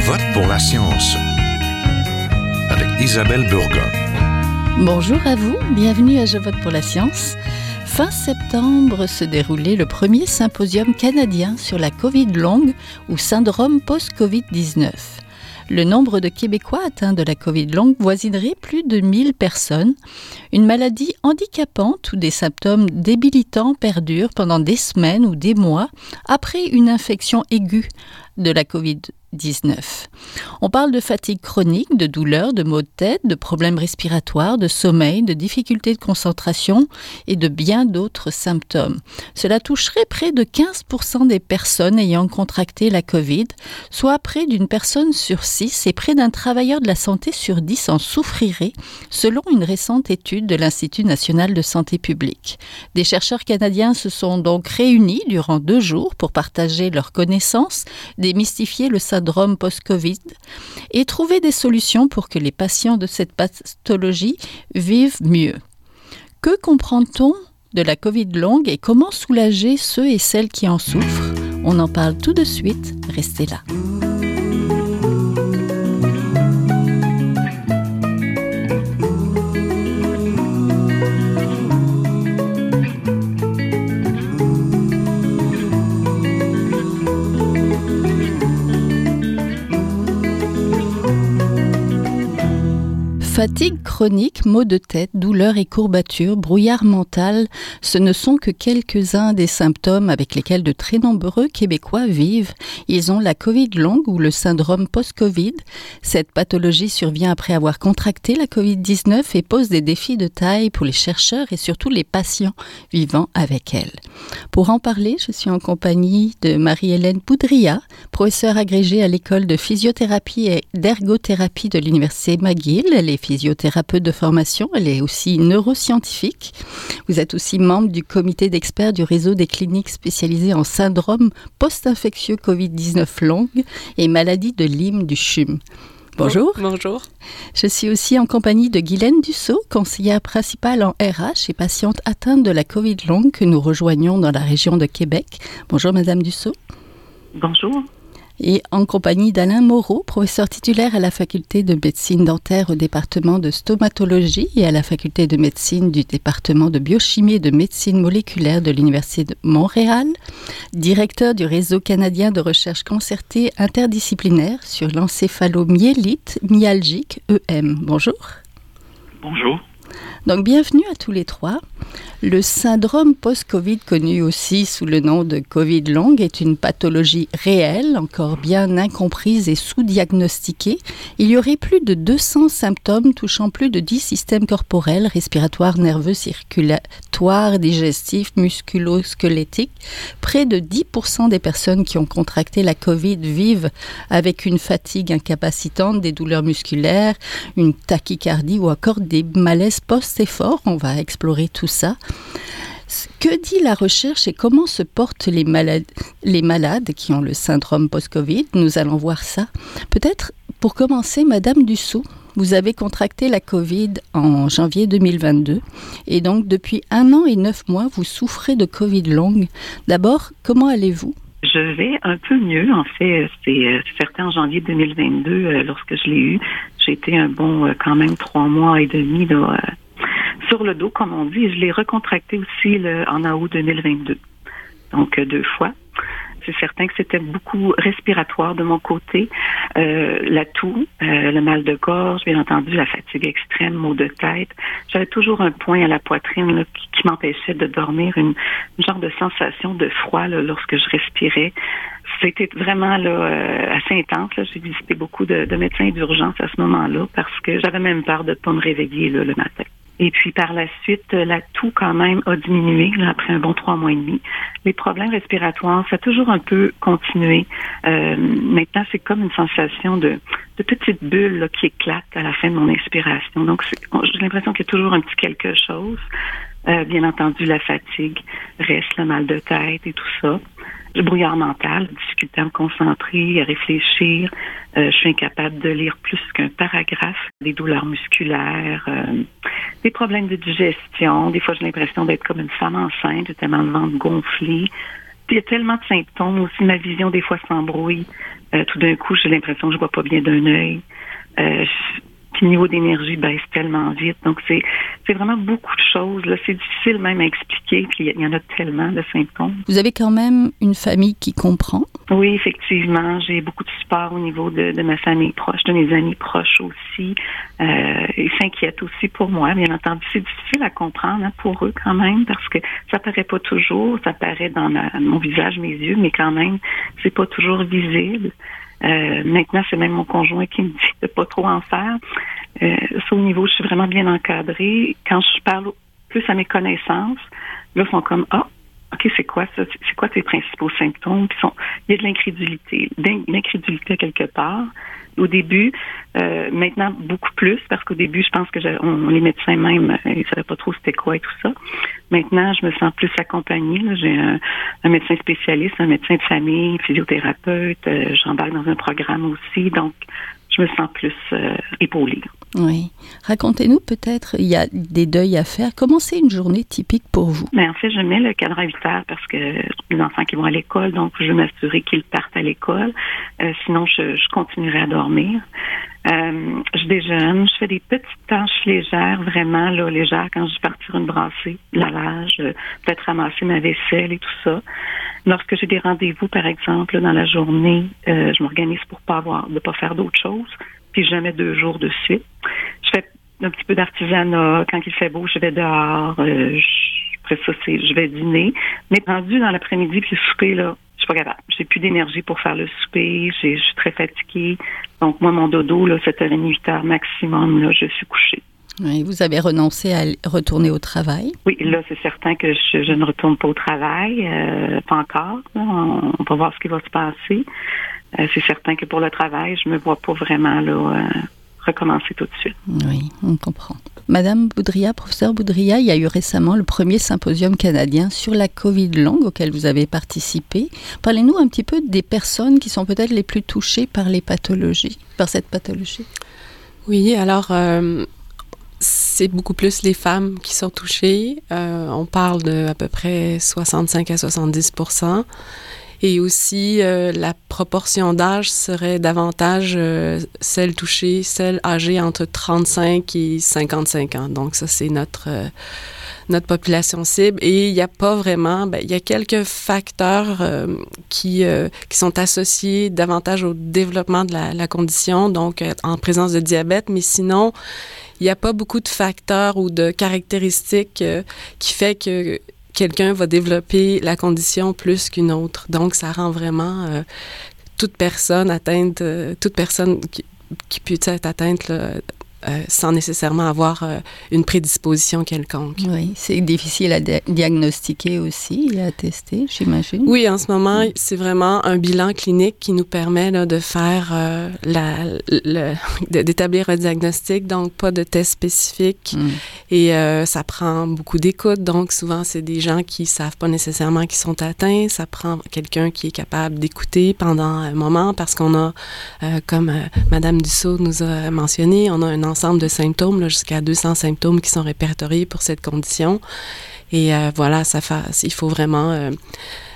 vote pour la science avec Isabelle Burgon. Bonjour à vous, bienvenue à Je vote pour la science. Fin septembre se déroulait le premier symposium canadien sur la Covid longue ou syndrome post-Covid-19 le nombre de Québécois atteints de la Covid longue voisinerait plus de 1000 personnes. Une maladie handicapante ou des symptômes débilitants perdurent pendant des semaines ou des mois après une infection aiguë de la Covid 19. On parle de fatigue chronique, de douleurs, de maux de tête, de problèmes respiratoires, de sommeil, de difficultés de concentration et de bien d'autres symptômes. Cela toucherait près de 15% des personnes ayant contracté la COVID, soit près d'une personne sur six et près d'un travailleur de la santé sur dix en souffrirait, selon une récente étude de l'Institut national de santé publique. Des chercheurs canadiens se sont donc réunis durant deux jours pour partager leurs connaissances, démystifier le syndrome syndrome post-Covid et trouver des solutions pour que les patients de cette pathologie vivent mieux. Que comprend-on de la Covid longue et comment soulager ceux et celles qui en souffrent? On en parle tout de suite, restez là. Fatigue chronique, maux de tête, douleurs et courbatures, brouillard mental, ce ne sont que quelques-uns des symptômes avec lesquels de très nombreux Québécois vivent. Ils ont la Covid longue ou le syndrome post-Covid. Cette pathologie survient après avoir contracté la Covid-19 et pose des défis de taille pour les chercheurs et surtout les patients vivant avec elle. Pour en parler, je suis en compagnie de Marie-Hélène Poudria, professeure agrégée à l'école de physiothérapie et d'ergothérapie de l'Université McGill. Physiothérapeute de formation, elle est aussi neuroscientifique. Vous êtes aussi membre du comité d'experts du réseau des cliniques spécialisées en syndrome post-infectieux Covid-19 longue et maladie de Lyme du CHUM. Bonjour. Bonjour. Je suis aussi en compagnie de Guylaine Dussault, conseillère principale en RH et patiente atteinte de la Covid longue que nous rejoignons dans la région de Québec. Bonjour, Madame Dussault. Bonjour et en compagnie d'Alain Moreau, professeur titulaire à la faculté de médecine dentaire au département de stomatologie et à la faculté de médecine du département de biochimie et de médecine moléculaire de l'Université de Montréal, directeur du réseau canadien de recherche concertée interdisciplinaire sur l'encéphalomyélite myalgique EM. Bonjour. Bonjour. Donc bienvenue à tous les trois. Le syndrome post-Covid, connu aussi sous le nom de Covid longue, est une pathologie réelle, encore bien incomprise et sous-diagnostiquée. Il y aurait plus de 200 symptômes touchant plus de 10 systèmes corporels, respiratoires, nerveux, circulatoires, digestifs, musculo-squelettiques. Près de 10% des personnes qui ont contracté la Covid vivent avec une fatigue incapacitante, des douleurs musculaires, une tachycardie ou encore des malaises post-effort. On va explorer tout ça. Que dit la recherche et comment se portent les malades, les malades qui ont le syndrome post-Covid? Nous allons voir ça. Peut-être pour commencer, Madame Dussault, vous avez contracté la Covid en janvier 2022 et donc depuis un an et neuf mois, vous souffrez de Covid longue. D'abord, comment allez-vous? Je vais un peu mieux. En fait, c'est euh, certain en janvier 2022, euh, lorsque je l'ai eu, j'ai été un bon euh, quand même trois mois et demi là, sur le dos, comme on dit. je l'ai recontracté aussi en août 2022. Donc, euh, deux fois. C'est certain que c'était beaucoup respiratoire de mon côté. Euh, la toux, euh, le mal de gorge, bien entendu, la fatigue extrême, maux de tête. J'avais toujours un point à la poitrine qui, m'empêchait de dormir, une, genre de sensation de froid lorsque je respirais. C'était vraiment là, assez intense. J'ai visité beaucoup de, médecins d'urgence à ce moment-là parce que j'avais même peur de ne pas me réveiller le matin. Et puis par la suite, la toux quand même a diminué après un bon trois mois et demi. Les problèmes respiratoires, ça a toujours un peu continué. Euh, maintenant, c'est comme une sensation de, de petite bulle qui éclate à la fin de mon expiration. Donc, j'ai l'impression qu'il y a toujours un petit quelque chose. Euh, bien entendu, la fatigue reste, le mal de tête et tout ça le brouillard mental, difficulté à me concentrer, à réfléchir. Euh, je suis incapable de lire plus qu'un paragraphe, des douleurs musculaires, euh, des problèmes de digestion. Des fois, j'ai l'impression d'être comme une femme enceinte, tellement de ventre gonflé. il y a tellement de symptômes aussi. Ma vision, des fois, s'embrouille. Euh, tout d'un coup, j'ai l'impression que je vois pas bien d'un œil. Euh, puis le niveau d'énergie baisse tellement vite. Donc, c'est, c'est vraiment beaucoup de choses. Là. C'est difficile même à expliquer. Puis il y en a tellement de symptômes. Vous avez quand même une famille qui comprend? Oui, effectivement. J'ai beaucoup de support au niveau de, de ma famille proche, de mes amis proches aussi. Euh, ils s'inquiètent aussi pour moi. Bien entendu, c'est difficile à comprendre hein, pour eux quand même parce que ça paraît pas toujours. Ça paraît dans mon visage, mes yeux, mais quand même, c'est pas toujours visible. Euh, maintenant, c'est même mon conjoint qui me dit de pas trop en faire. Euh, au niveau, je suis vraiment bien encadrée. Quand je parle plus à mes connaissances, là, ils sont comme ah, OK, c'est quoi ça? C'est quoi tes principaux symptômes? Il y a de l'incrédulité, l'incrédulité quelque part. Au début, euh, maintenant beaucoup plus, parce qu'au début, je pense que on, les médecins même, euh, ils savaient pas trop c'était quoi et tout ça. Maintenant, je me sens plus accompagnée. J'ai un, médecin spécialiste, un médecin de famille, physiothérapeute. Euh, J'embarque dans un programme aussi, donc je me sens plus euh, épaulée. Oui. Racontez-nous peut-être, il y a des deuils à faire. Comment c'est une journée typique pour vous? Mais en fait, je mets le cadre à 8 heures parce que les enfants qui vont à l'école, donc je veux m'assurer qu'ils partent à l'école. Euh, sinon, je, je, continuerai à dormir. Euh, je déjeune, je fais des petites tâches légères, vraiment là, légères quand je vais partir une brassée, lavage, euh, peut-être ramasser ma vaisselle et tout ça. Lorsque j'ai des rendez-vous, par exemple, dans la journée, euh, je m'organise pour pas avoir, de pas faire d'autres choses puis jamais deux jours de suite. Je fais un petit peu d'artisanat. Quand il fait beau, je vais dehors. Euh, après ça, c'est, je vais dîner. Mais rendu dans l'après-midi, puis le souper, là, je suis pas capable. J'ai plus d'énergie pour faire le souper. je suis très fatiguée. Donc, moi, mon dodo, là, 7h30, 8h maximum, là, je suis couchée. Oui, vous avez renoncé à retourner au travail? Oui, là, c'est certain que je, ne retourne pas au travail, euh, pas encore. On, on, va voir ce qui va se passer. Euh, c'est certain que pour le travail, je me vois pas vraiment là, euh, recommencer tout de suite. Oui, on comprend. Madame Boudria, professeur Boudria, il y a eu récemment le premier symposium canadien sur la COVID longue auquel vous avez participé. Parlez-nous un petit peu des personnes qui sont peut-être les plus touchées par les pathologies, par cette pathologie. Oui, alors euh, c'est beaucoup plus les femmes qui sont touchées. on parle de à peu près 65 à 70 et aussi, euh, la proportion d'âge serait davantage euh, celle touchée, celle âgée entre 35 et 55 ans. Donc ça, c'est notre euh, notre population cible. Et il n'y a pas vraiment, ben, il y a quelques facteurs qui, qui sont associés davantage au développement de la, la condition, donc en présence de diabète, mais sinon, il n'y a pas beaucoup de facteurs ou de caractéristiques qui fait que quelqu'un va développer la condition plus qu'une autre. Donc, ça rend vraiment euh, toute personne atteinte, euh, toute personne qui, qui peut être atteinte euh, sans nécessairement avoir euh, une prédisposition quelconque. Oui, c'est difficile à diagnostiquer aussi et à tester, j'imagine. Oui, en ce moment, c'est vraiment un bilan clinique qui nous permet là, de faire euh, d'établir un diagnostic, donc pas de test spécifique. Mm. Et ça prend beaucoup d'écoute, donc souvent c'est des gens qui savent pas nécessairement qu'ils sont atteints. Ça prend quelqu'un qui est capable d'écouter pendant un moment parce qu'on a, comme Madame Dussault nous a mentionné, on a un ensemble de symptômes, jusqu'à 200 symptômes qui sont répertoriés pour cette condition. Et euh, voilà, ça il faut vraiment euh,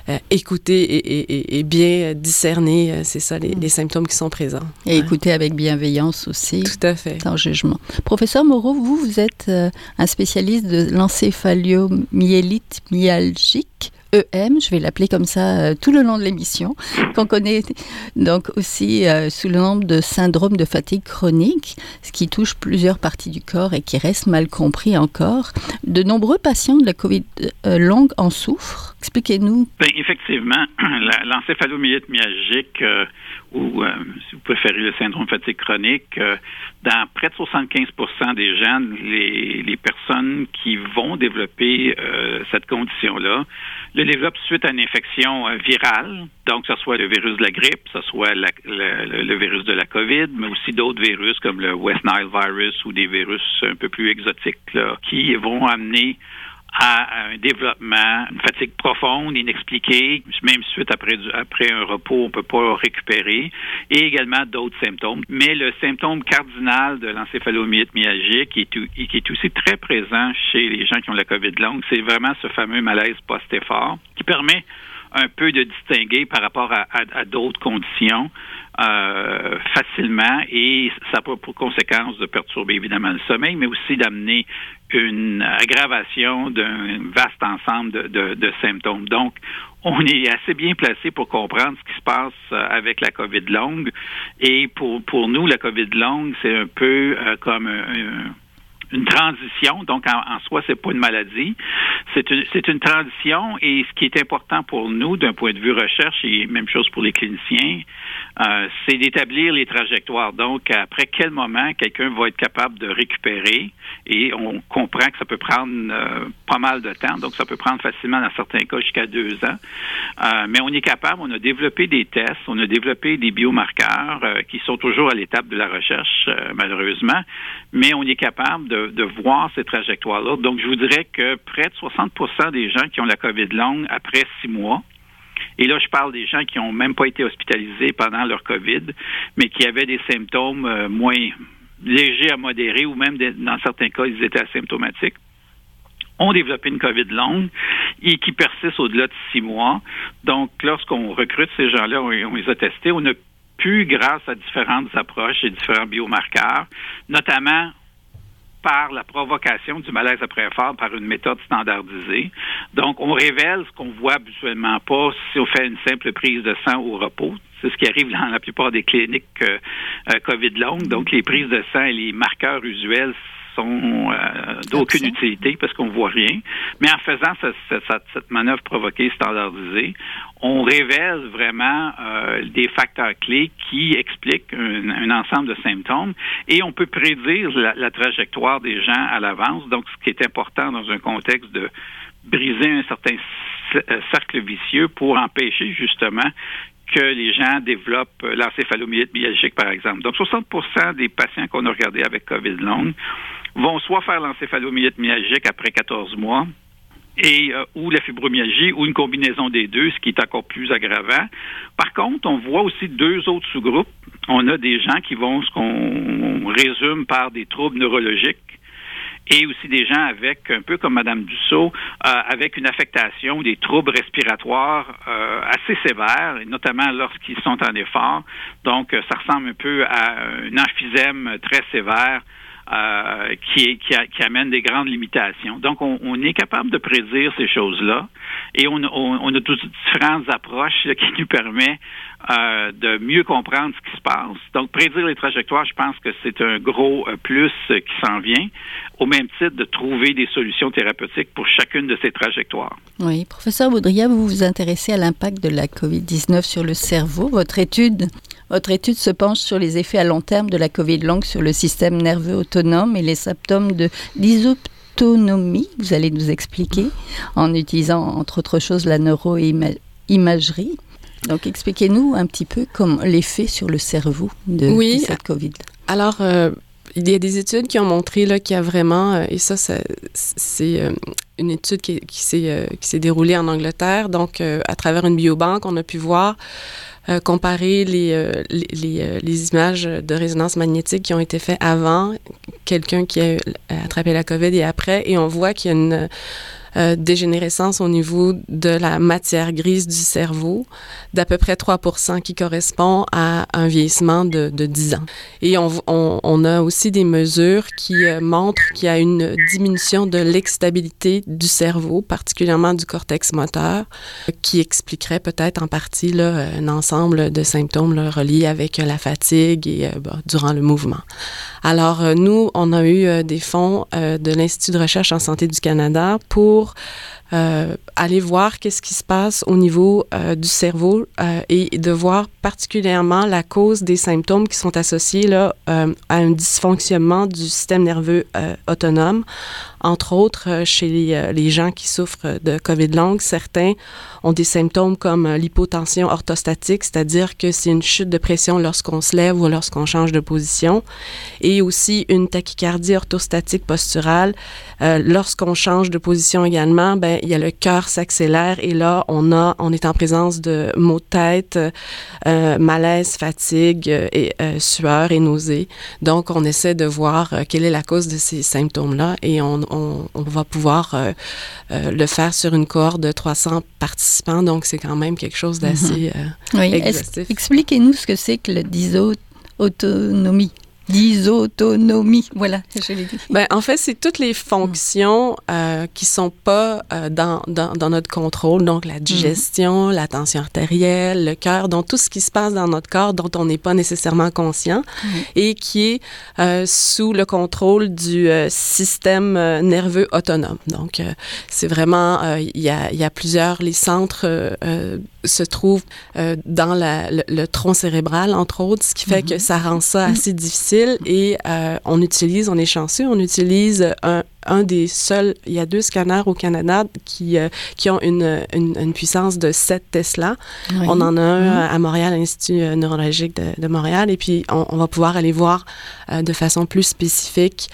euh, écouter et, bien discerner, c'est ça, les, les, symptômes qui sont présents. Et écouter avec bienveillance aussi. Tout à fait. Sans jugement. Professeur Moreau, vous, vous êtes un spécialiste de l'encéphalomyélite myalgique. EM, je vais l'appeler comme ça euh, tout le long de l'émission, qu'on connaît donc aussi euh, sous le nom de syndrome de fatigue chronique, ce qui touche plusieurs parties du corps et qui reste mal compris encore. De nombreux patients de la COVID euh, longue en souffrent. Expliquez-nous. Ben, effectivement, l'encéphalomyélite myalgique ou, si vous préférez, le syndrome de fatigue chronique, dans près de 75% des gens, les, les, personnes qui vont développer cette condition-là le développe suite à une infection euh, virale, donc que ce soit le virus de la grippe, que ce soit le, virus de la COVID, mais aussi d'autres virus comme le West Nile virus ou des virus un peu plus exotiques qui vont amener à un développement, une fatigue profonde, inexpliquée, même suite après, après un repos, on ne peut pas récupérer, et également d'autres symptômes. Mais le symptôme cardinal de l'encéphalomyélite myalgique, qui est, qui est aussi très présent chez les gens qui ont la COVID longue, c'est vraiment ce fameux malaise post-effort qui permet un peu de distinguer par rapport à, d'autres conditions euh, facilement et ça a pour conséquence de perturber évidemment le sommeil, mais aussi d'amener une aggravation d'un vaste ensemble de, de, symptômes. Donc, on est assez bien placé pour comprendre ce qui se passe euh, avec la COVID longue. Et pour, pour nous, la COVID longue, c'est un peu euh, comme un une transition. Donc, en, soi, c'est pas une maladie. C'est une, c'est une transition et ce qui est important pour nous d'un point de vue recherche et même chose pour les cliniciens, euh, c'est d'établir les trajectoires. Donc, après quel moment quelqu'un va être capable de récupérer? Et on comprend que ça peut prendre euh, pas mal de temps. Donc, ça peut prendre facilement dans certains cas jusqu'à deux ans. Euh, mais on est capable, on a développé des tests, on a développé des biomarqueurs qui sont toujours à l'étape de la recherche, malheureusement, mais on est capable de de, voir ces trajectoires-là. Donc, je vous dirais que près de 60% des gens qui ont la COVID longue après six mois, et là, je parle des gens qui n'ont même pas été hospitalisés pendant leur COVID, mais qui avaient des symptômes euh, moins légers à modérés ou même dans certains cas, ils étaient asymptomatiques ont développé une COVID longue et qui persiste au-delà de six mois. Donc, lorsqu'on recrute ces gens-là, on, on, les a testés, on a pu, grâce à différentes approches et différents biomarqueurs, notamment par la provocation du malaise après effort par une méthode standardisée. Donc, on révèle ce qu'on voit habituellement pas si on fait une simple prise de sang au repos. C'est ce qui arrive dans la plupart des cliniques euh, euh, COVID longues. Donc, les prises de sang et les marqueurs usuels sont euh, d'aucune utilité parce qu'on voit rien. Mais en faisant cette, manœuvre provoquée standardisée, on révèle vraiment euh, des facteurs clés qui expliquent un, ensemble de symptômes et on peut prédire la, trajectoire des gens à l'avance. Donc, ce qui est important dans un contexte de briser un certain euh, cercle vicieux pour empêcher justement que les gens développent l'encéphalomyélite myalgique, par exemple. Donc, 60% des patients qu'on a regardés avec COVID longue vont soit faire l'encéphalomyélite myalgique après 14 mois, et euh, ou la fibromyalgie ou une combinaison des deux, ce qui est encore plus aggravant. Par contre, on voit aussi deux autres sous-groupes. On a des gens qui vont ce qu'on résume par des troubles neurologiques et aussi des gens avec, un peu comme Mme Dussault, euh, avec une affectation des troubles respiratoires euh, assez sévères, notamment lorsqu'ils sont en effort. Donc, ça ressemble un peu à un emphysème très sévère euh, qui, amène des grandes limitations. Donc, on, est capable de prédire ces choses-là et on, a toutes différentes approches qui nous permettent euh, de mieux comprendre ce qui se passe. Donc, prédire les trajectoires, je pense que c'est un gros euh, plus qui s'en vient, au même titre de trouver des solutions thérapeutiques pour chacune de ces trajectoires. Oui, professeur Baudrillard, vous vous intéressez à l'impact de la COVID-19 sur le cerveau. Votre étude votre étude se penche sur les effets à long terme de la Covid longue sur le système nerveux autonome et les symptômes de l'isoptonomie. Vous allez nous expliquer en utilisant entre autres choses la neuroimagerie. Donc expliquez-nous un petit peu comme l'effet sur le cerveau de, cette Covid. Alors, euh, il y a des études qui ont montré qu'il y a vraiment, euh, et ça, c'est euh, une étude qui, qui s'est déroulée en Angleterre. Donc, à travers une biobanque, on a pu voir euh, comparer les, euh, les, euh, les, images de résonance magnétique qui ont été faites avant quelqu'un qui a attrapé la COVID et après, et on voit qu'il y a une euh, dégénérescence au niveau de la matière grise du cerveau d'à peu près 3% qui correspond à un vieillissement de, de 10 ans. Et on, on, on, a aussi des mesures qui euh, montrent qu'il y a une diminution de l'exstabilité du cerveau, particulièrement du cortex moteur, qui expliquerait peut-être en partie là, un ensemble de symptômes là, reliés avec la fatigue et euh, bah, durant le mouvement. Alors, nous, on a eu des fonds de l'Institut de recherche en santé du Canada pour euh, aller voir qu'est-ce qui se passe au niveau euh, du cerveau euh, et de voir particulièrement la cause des symptômes qui sont associés là, à un dysfonctionnement du système nerveux autonome entre autres, euh, chez euh, les, gens qui souffrent de COVID longue, certains ont des symptômes comme euh, l'hypotension orthostatique, c'est-à-dire que c'est une chute de pression lorsqu'on se lève ou lorsqu'on change de position, et aussi une tachycardie orthostatique posturale. lorsqu'on change de position également, ben, il y a le cœur s'accélère et là, on, a, on est en présence de maux de tête, malaise, fatigue, et, sueur et nausée. Donc, on essaie de voir quelle est la cause de ces symptômes-là et on, on, va pouvoir le faire sur une cohorte de 300 participants. Donc, c'est quand même quelque chose d'assez mhm. oui. Expliquez-nous ce que c'est que le dysautonomie. Dysautonomie, voilà, je l'ai dit. Ben, en fait, c'est toutes les fonctions euh, qui sont pas euh, dans, dans, dans, notre contrôle, donc la digestion, mm-hmm. la tension artérielle, le cœur, donc tout ce qui se passe dans notre corps dont on n'est pas nécessairement conscient mm-hmm. et qui est euh, sous le contrôle du système nerveux autonome. Donc, c'est vraiment, il y a, y, a, plusieurs, les centres se trouvent dans la, le, tronc cérébral, entre autres, ce qui fait que mm-hmm. ça rend ça assez difficile et euh, on utilise, on est chanceux, on utilise un, un des seuls, il y a deux scanners au Canada qui, euh, qui ont une, une, puissance de 7 Tesla. On en a un mm-hmm. à Montréal, à l'Institut euh, neurologique de, de, Montréal, et puis on, va pouvoir aller voir de façon plus spécifique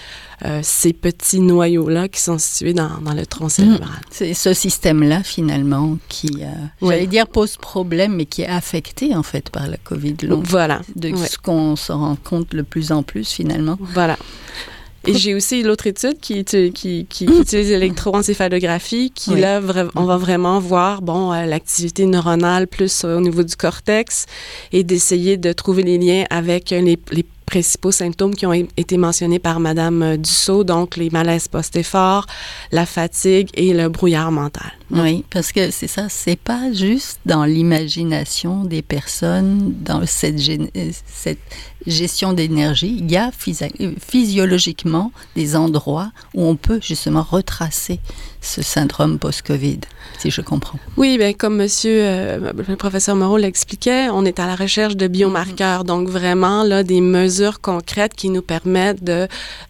ces petits noyaux-là qui sont situés dans, dans le tronc mm. cérébral. C'est ce système-là, finalement, qui, j'allais dire, pose problème, mais qui est affecté, en fait, par la COVID long. Voilà. De ce qu'on se rend compte le plus en plus, finalement. Voilà. Et j'ai aussi l'autre étude qui, qui, qui, qui utilise l'électroencéphalographie, qui là, on va vraiment voir, bon, euh, l'activité neuronale plus au niveau du cortex et d'essayer de trouver les liens avec les, les principaux symptômes qui ont été mentionnés par Madame euh, Dussault, donc les malaises post-effort, la fatigue et le brouillard mental. Oui, parce que c'est ça, c'est pas juste dans l'imagination des personnes, dans cette, euh, cette gestion d'énergie, il y a euh, physiologiquement des endroits où on peut justement retracer ce syndrome post-Covid, si je comprends. Oui, bien, comme monsieur euh, le professeur Moreau l'expliquait, on est à la recherche de biomarqueurs, donc vraiment là des mesures concrètes qui nous permettent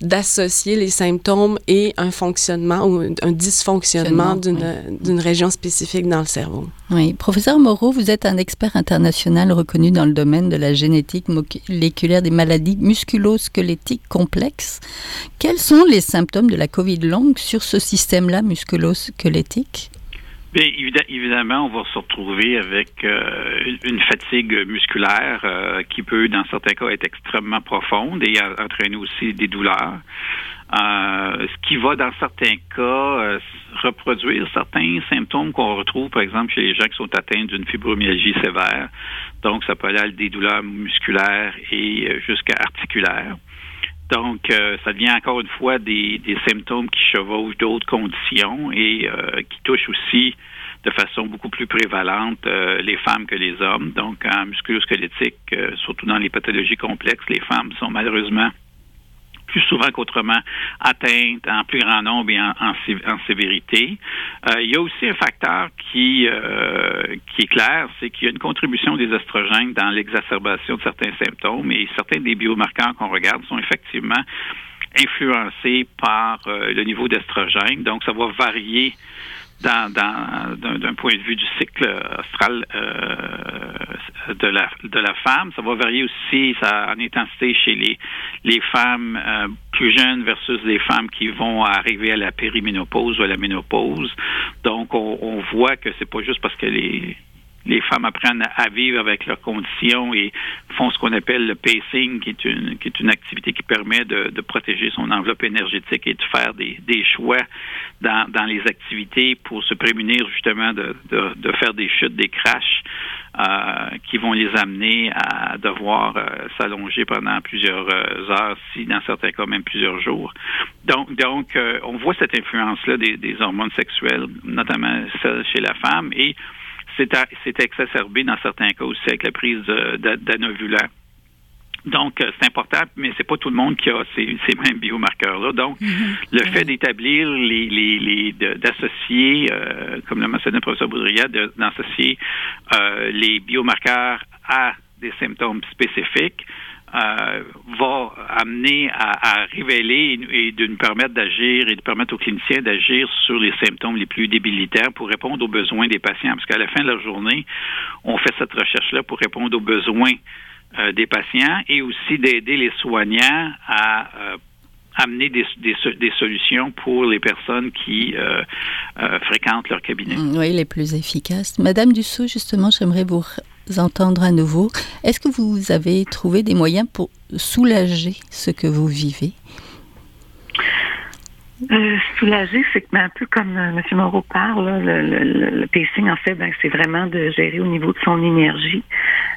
d'associer les symptômes et un fonctionnement ou un dysfonctionnement d'une région spécifique dans le cerveau. Oui, professeur Moreau, vous êtes un expert international reconnu dans le domaine de la génétique moléculaire des maladies musculo-squelettiques complexes. Quels sont les symptômes de la COVID longue sur ce système-là musculo-squelettique? Bien, évidemment, on va se retrouver avec euh, une fatigue musculaire euh, qui peut, dans certains cas, être extrêmement profonde et entraîner aussi des douleurs. Euh, ce qui va, dans certains cas, reproduire certains symptômes qu'on retrouve, par exemple, chez les gens qui sont atteints d'une fibromyalgie sévère. Donc, ça peut aller à des douleurs musculaires et jusqu'à articulaires. Donc, euh, ça devient encore une fois des, des symptômes qui chevauchent d'autres conditions et euh, qui touchent aussi de façon beaucoup plus prévalente euh, les femmes que les hommes. Donc, en musculosquelettique, surtout dans les pathologies complexes, les femmes sont malheureusement plus souvent qu'autrement atteintes en plus grand nombre et en, en, sévérité. Euh, il y a aussi un facteur qui, euh, qui est clair, c'est qu'il y a une contribution des estrogènes dans l'exacerbation de certains symptômes et certains des biomarqueurs qu'on regarde sont effectivement influencés par euh, le niveau d'estrogène. Donc, ça va varier dans, d'un, point de vue du cycle astral euh, de, la, de la femme. Ça va varier aussi ça, en intensité chez les, les femmes euh, plus jeunes versus les femmes qui vont arriver à la périménopause ou à la ménopause. Donc, on, on voit que c'est pas juste parce que les les femmes apprennent à vivre avec leurs conditions et font ce qu'on appelle le pacing, qui est une, qui est une activité qui permet de, de protéger son enveloppe énergétique et de faire des, des choix dans, dans, les activités pour se prémunir justement de, de, de faire des chutes, des crashs euh, qui vont les amener à devoir euh, s'allonger pendant plusieurs euh, heures, si dans certains cas même plusieurs jours. Donc, donc euh, on voit cette influence-là des, des hormones sexuelles, notamment celle chez la femme, et c'est exacerbé dans certains cas aussi avec la prise d'anovulants. Donc, euh, c'est important, mais c'est pas tout le monde qui a ces, mêmes biomarqueurs-là. Donc, mm-hmm. le fait d'établir les, les, d'associer, euh, comme l'a mentionné le professeur Boudria, d'associer euh, les biomarqueurs à des symptômes spécifiques, euh, va amener à, révéler et, de nous permettre d'agir et de permettre aux cliniciens d'agir sur les symptômes les plus débilitaires pour répondre aux besoins des patients. Parce qu'à la fin de la journée, on fait cette recherche-là pour répondre aux besoins euh, des patients et aussi d'aider les soignants à euh, amener des, solutions pour les personnes qui fréquentent leur cabinet. Oui, les plus efficaces. Madame Dussault, justement, j'aimerais vous entendre à nouveau. Est-ce que vous avez trouvé des moyens pour soulager ce que vous vivez? Euh, soulager, c'est un peu comme euh, M. Moreau parle, le, le, pacing, en fait, ben, c'est vraiment de gérer au niveau de son énergie.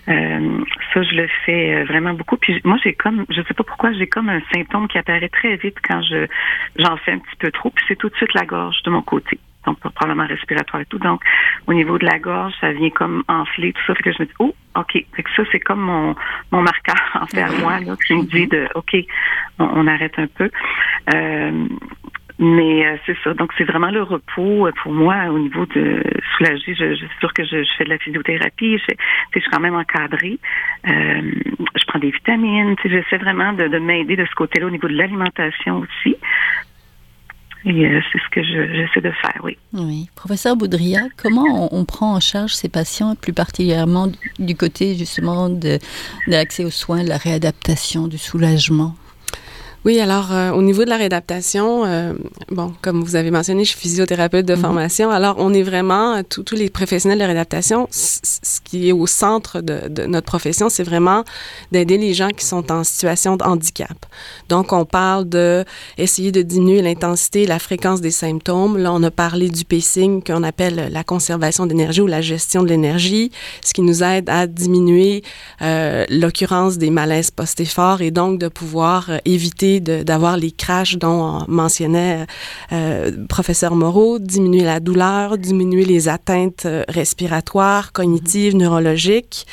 Euh, ça, je le fais euh, vraiment beaucoup. Puis moi, j'ai comme, je sais pas pourquoi, j'ai comme un symptôme qui apparaît très vite quand je j'en fais un petit peu trop. Puis c'est tout de suite la gorge de mon côté donc probablement respiratoire et tout. Donc, au niveau de la gorge, ça vient comme enfler, tout ça. Fait que je me dis, oh, OK. Fait que ça, c'est comme mon, mon marqueur, en fait, à moi, là, qui me dit de, OK, on, arrête un peu. Euh, mais euh, c'est ça. Donc, c'est vraiment le repos euh, pour moi au niveau de soulager. Je, suis sûre que je, fais de la physiothérapie. Je, je suis quand même encadrée. Je prends des vitamines. J'essaie vraiment de m'aider de ce côté-là au niveau de l'alimentation aussi. Et euh, c'est ce que j'essaie de faire, oui. Oui. Professeur Boudria, comment on, prend en charge ces patients, plus particulièrement du côté justement de, de l'accès aux soins, de la réadaptation, du soulagement? Oui, alors euh, au niveau de la réadaptation, euh, bon, comme vous avez mentionné, je suis physiothérapeute de mhm. formation. Alors, on est vraiment, tous les professionnels de réadaptation, ce qui est au centre de, de notre profession, c'est vraiment d'aider les gens qui sont en situation de handicap. Donc, on parle de essayer de diminuer l'intensité la fréquence des symptômes. Là, on a parlé du pacing qu'on appelle la conservation d'énergie ou la gestion de l'énergie, ce qui nous aide à diminuer euh, l'occurrence des malaises post-efforts et donc de pouvoir éviter d'avoir les crashs dont mentionnait euh, professeur Moreau, diminuer la douleur, diminuer les atteintes euh, respiratoires, cognitives, neurologiques,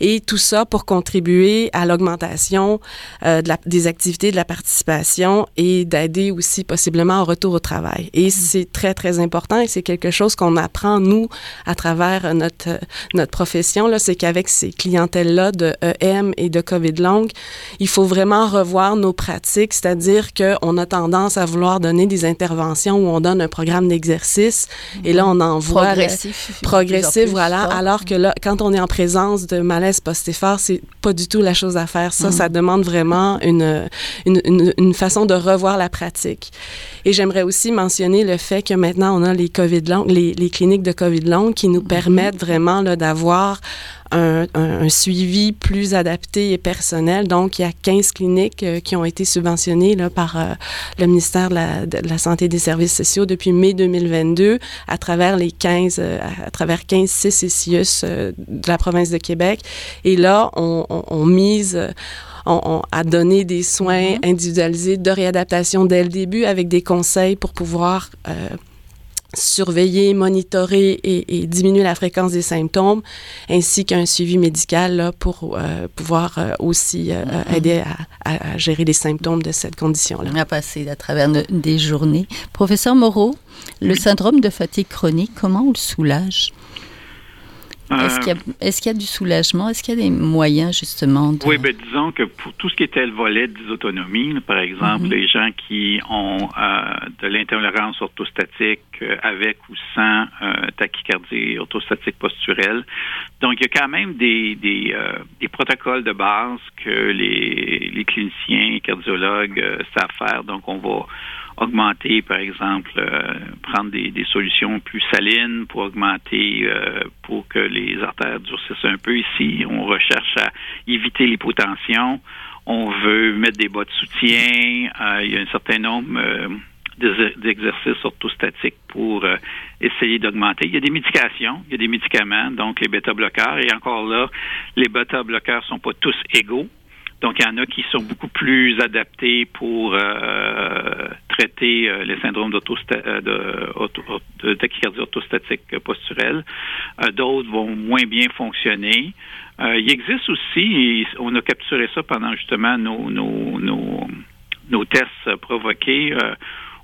et tout ça pour contribuer à l'augmentation euh, de la, des activités de la participation et d'aider aussi possiblement au retour au travail. Et c'est très, très important et c'est quelque chose qu'on apprend, nous, à travers notre, notre profession, c'est qu'avec ces clientèles-là de EM et de COVID longue, il faut vraiment revoir nos pratiques c'est-à-dire qu'on a tendance à vouloir donner des interventions où on donne un programme d'exercice et là, on envoie... Progressif. Progressif, voilà. Alors que là, quand on est en présence de malaise post-effort, c'est pas du tout la chose à faire. Ça, ça mm. demande vraiment une, une, une, façon de revoir la pratique. Et j'aimerais aussi mentionner le fait que maintenant, on a les COVID longues, les, les cliniques de COVID longues qui nous mm-hmm. permettent vraiment d'avoir un, suivi plus adapté et personnel. Donc, il y a 15 cliniques euh, qui ont été subventionnées là, par euh, le ministère de la, Santé et des Services sociaux depuis mai 2022 à travers les 15, euh, à travers 15 CCCIUS de la province de Québec. Et là, on, mise... On, à donner des soins mm-hmm. individualisés de réadaptation dès le début avec des conseils pour pouvoir surveiller, monitorer et, diminuer la fréquence des symptômes, ainsi qu'un suivi médical là, pour euh, pouvoir euh, aussi euh, mm-hmm. aider à, gérer les symptômes de cette condition-là. À passer à travers des journées. Professeur Moreau, le syndrome de fatigue chronique, comment on le soulage? Est-ce qu'il y, a du soulagement? Est-ce qu'il y a des moyens, justement? Oui, bien, disons que pour tout ce qui était le volet dysautonomie, par exemple, mhm. les gens qui ont euh, de l'intolérance orthostatique euh, avec ou sans euh, tachycardie orthostatique posturelle. Donc, il y a quand même des, des, des protocoles de base que les, les cliniciens, cardiologues savent faire. Donc, on va augmenter, par exemple, euh, prendre des, solutions plus salines pour augmenter, euh, pour que les artères durcissent un peu. Ici, on recherche à éviter l'hypotension. On veut mettre des bas de soutien. Euh, il y a un certain nombre d'exercices orthostatiques pour essayer d'augmenter. Il y a des médications, il y a des médicaments, donc les bêta-bloqueurs. Et encore là, les bêta-bloqueurs sont pas tous égaux. Donc, il y en a qui sont beaucoup plus adaptés pour euh, traiter euh, les syndromes euh, de, tachycardie orthostatique posturelle. D'autres vont moins bien fonctionner. il existe aussi, on a capturé ça pendant justement nos, nos, nos, tests provoqués,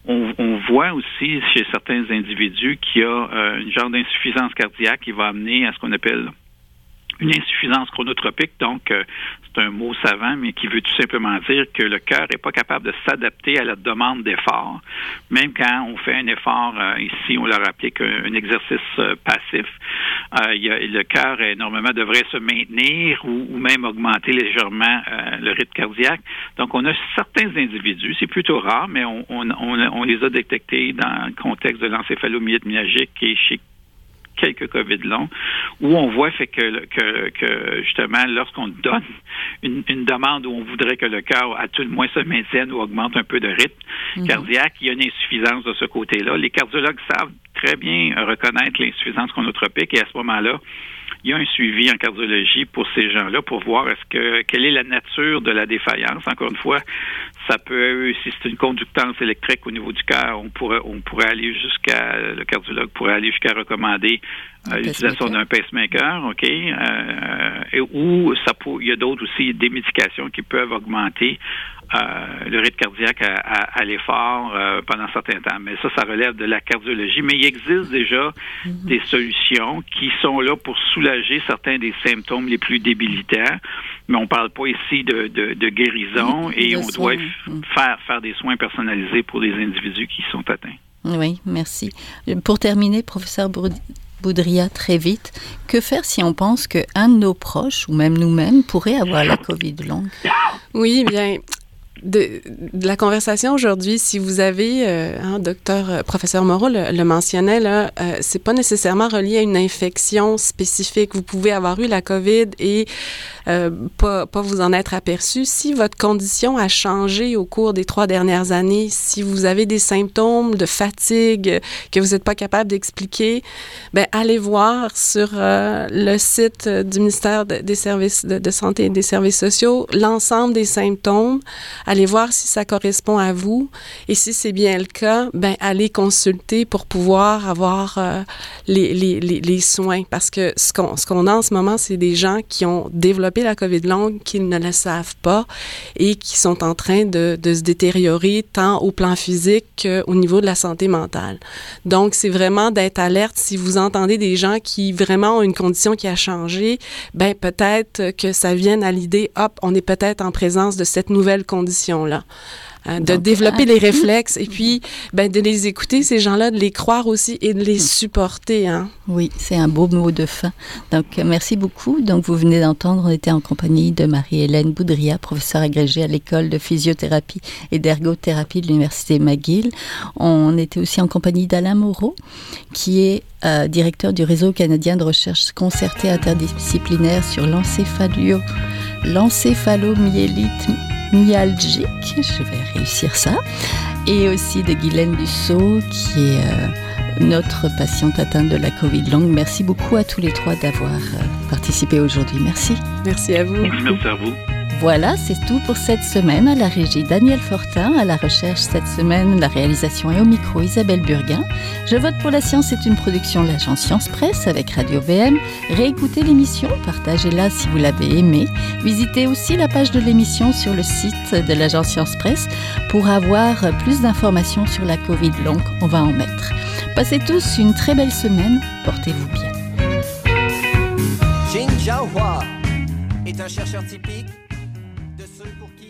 on, on, voit aussi chez certains individus qu'il y a une genre d'insuffisance cardiaque qui va amener à ce qu'on appelle une insuffisance chronotropique, donc euh, c'est un mot savant, mais qui veut tout simplement dire que le cœur n'est pas capable de s'adapter à la demande d'effort. Même quand on fait un effort, euh, ici on l'a rappelé qu'un exercice euh, passif, il le cœur normalement devrait se maintenir ou, même augmenter légèrement le rythme cardiaque. Donc on a certains individus, c'est plutôt rare, mais on, on, on, les a détectés dans le contexte de l'encéphalomyélite et chez quelques COVID longs, où on voit fait que, que, que justement, lorsqu'on donne une, une, demande où on voudrait que le cœur, à tout le moins, se maintienne ou augmente un peu de rythme mhm. cardiaque, il y a une insuffisance de ce côté-là. Les cardiologues savent très bien reconnaître l'insuffisance chronotropique et à ce moment-là, il y a un suivi en cardiologie pour ces gens-là pour voir est-ce que quelle est la nature de la défaillance. Encore une fois, ça peut, si c'est une conductance électrique au niveau du cœur, on pourrait on pourrait aller jusqu'à le cardiologue pourrait aller jusqu'à recommander euh, l'utilisation d'un pacemaker, ok, euh, et, ou ça peut, il y a d'autres aussi des médications qui peuvent augmenter euh, le rythme cardiaque à, l'effort euh, pendant un certain temps. Mais ça, ça relève de la cardiologie. Mais il existe déjà mhm. des solutions qui sont là pour soulager certains des symptômes les plus débilitants. Mais on ne parle pas ici de, de, guérison et on doit mhm. faire, faire des soins personnalisés pour les individus qui sont atteints. Oui, merci. Pour terminer, professeur Boudria, très vite, que faire si on pense qu'un de nos proches, ou même nous-mêmes, pourrait avoir la COVID longue? Oui, bien, de, la conversation aujourd'hui, si vous avez, euh, hein, docteur, euh, professeur Moreau le, mentionnait, là, euh, c'est pas nécessairement relié à une infection spécifique. Vous pouvez avoir eu la COVID et euh, pas, pas vous en être aperçu. Si votre condition a changé au cours des trois dernières années, si vous avez des symptômes de fatigue que vous n'êtes pas capable d'expliquer, ben allez voir sur le site du ministère des services de santé et des services sociaux l'ensemble des symptômes allez voir si ça correspond à vous. Et si c'est bien le cas, ben allez consulter pour pouvoir avoir euh, les, les, les, soins. Parce que ce qu'on ce qu'on a en ce moment, c'est des gens qui ont développé la COVID longue, qui ne le savent pas et qui sont en train de, de se détériorer tant au plan physique qu'au niveau de la santé mentale. Donc, c'est vraiment d'être alerte si vous entendez des gens qui vraiment ont une condition qui a changé, ben peut-être que ça vienne à l'idée, hop, on est peut-être en présence de cette nouvelle condition hein, de développer les réflexes et puis ben, de les écouter, ces gens-là, de les croire aussi et de les supporter. Hein. Oui, c'est un beau mot de fin. Donc, merci beaucoup. Donc, vous venez d'entendre, on était en compagnie de Marie-Hélène Boudria, professeure agrégée à l'école de physiothérapie et d'ergothérapie de l'Université McGill. On était aussi en compagnie d'Alain Moreau, qui est euh, directeur du réseau canadien de recherche concertée interdisciplinaire sur l'encéphalio, l'encéphalomyélite myalgique, je vais réussir ça, et aussi de Guylaine Dussault, qui est euh, notre patiente atteinte de la Covid longue. Merci beaucoup à tous les trois d'avoir euh, participé aujourd'hui. Merci. Merci à vous. Merci à vous. Voilà, c'est tout pour cette semaine. À la régie, Daniel Fortin. À la recherche, cette semaine, la réalisation et au micro, Isabelle Burguin. Je vote pour la science est une production de l'agence Science Presse avec Radio VM. Réécoutez l'émission, partagez-la si vous l'avez aimée. Visitez aussi la page de l'émission sur le site de l'agence Science Presse pour avoir plus d'informations sur la Covid longue. On va en mettre. Passez tous une très belle semaine. Portez-vous bien.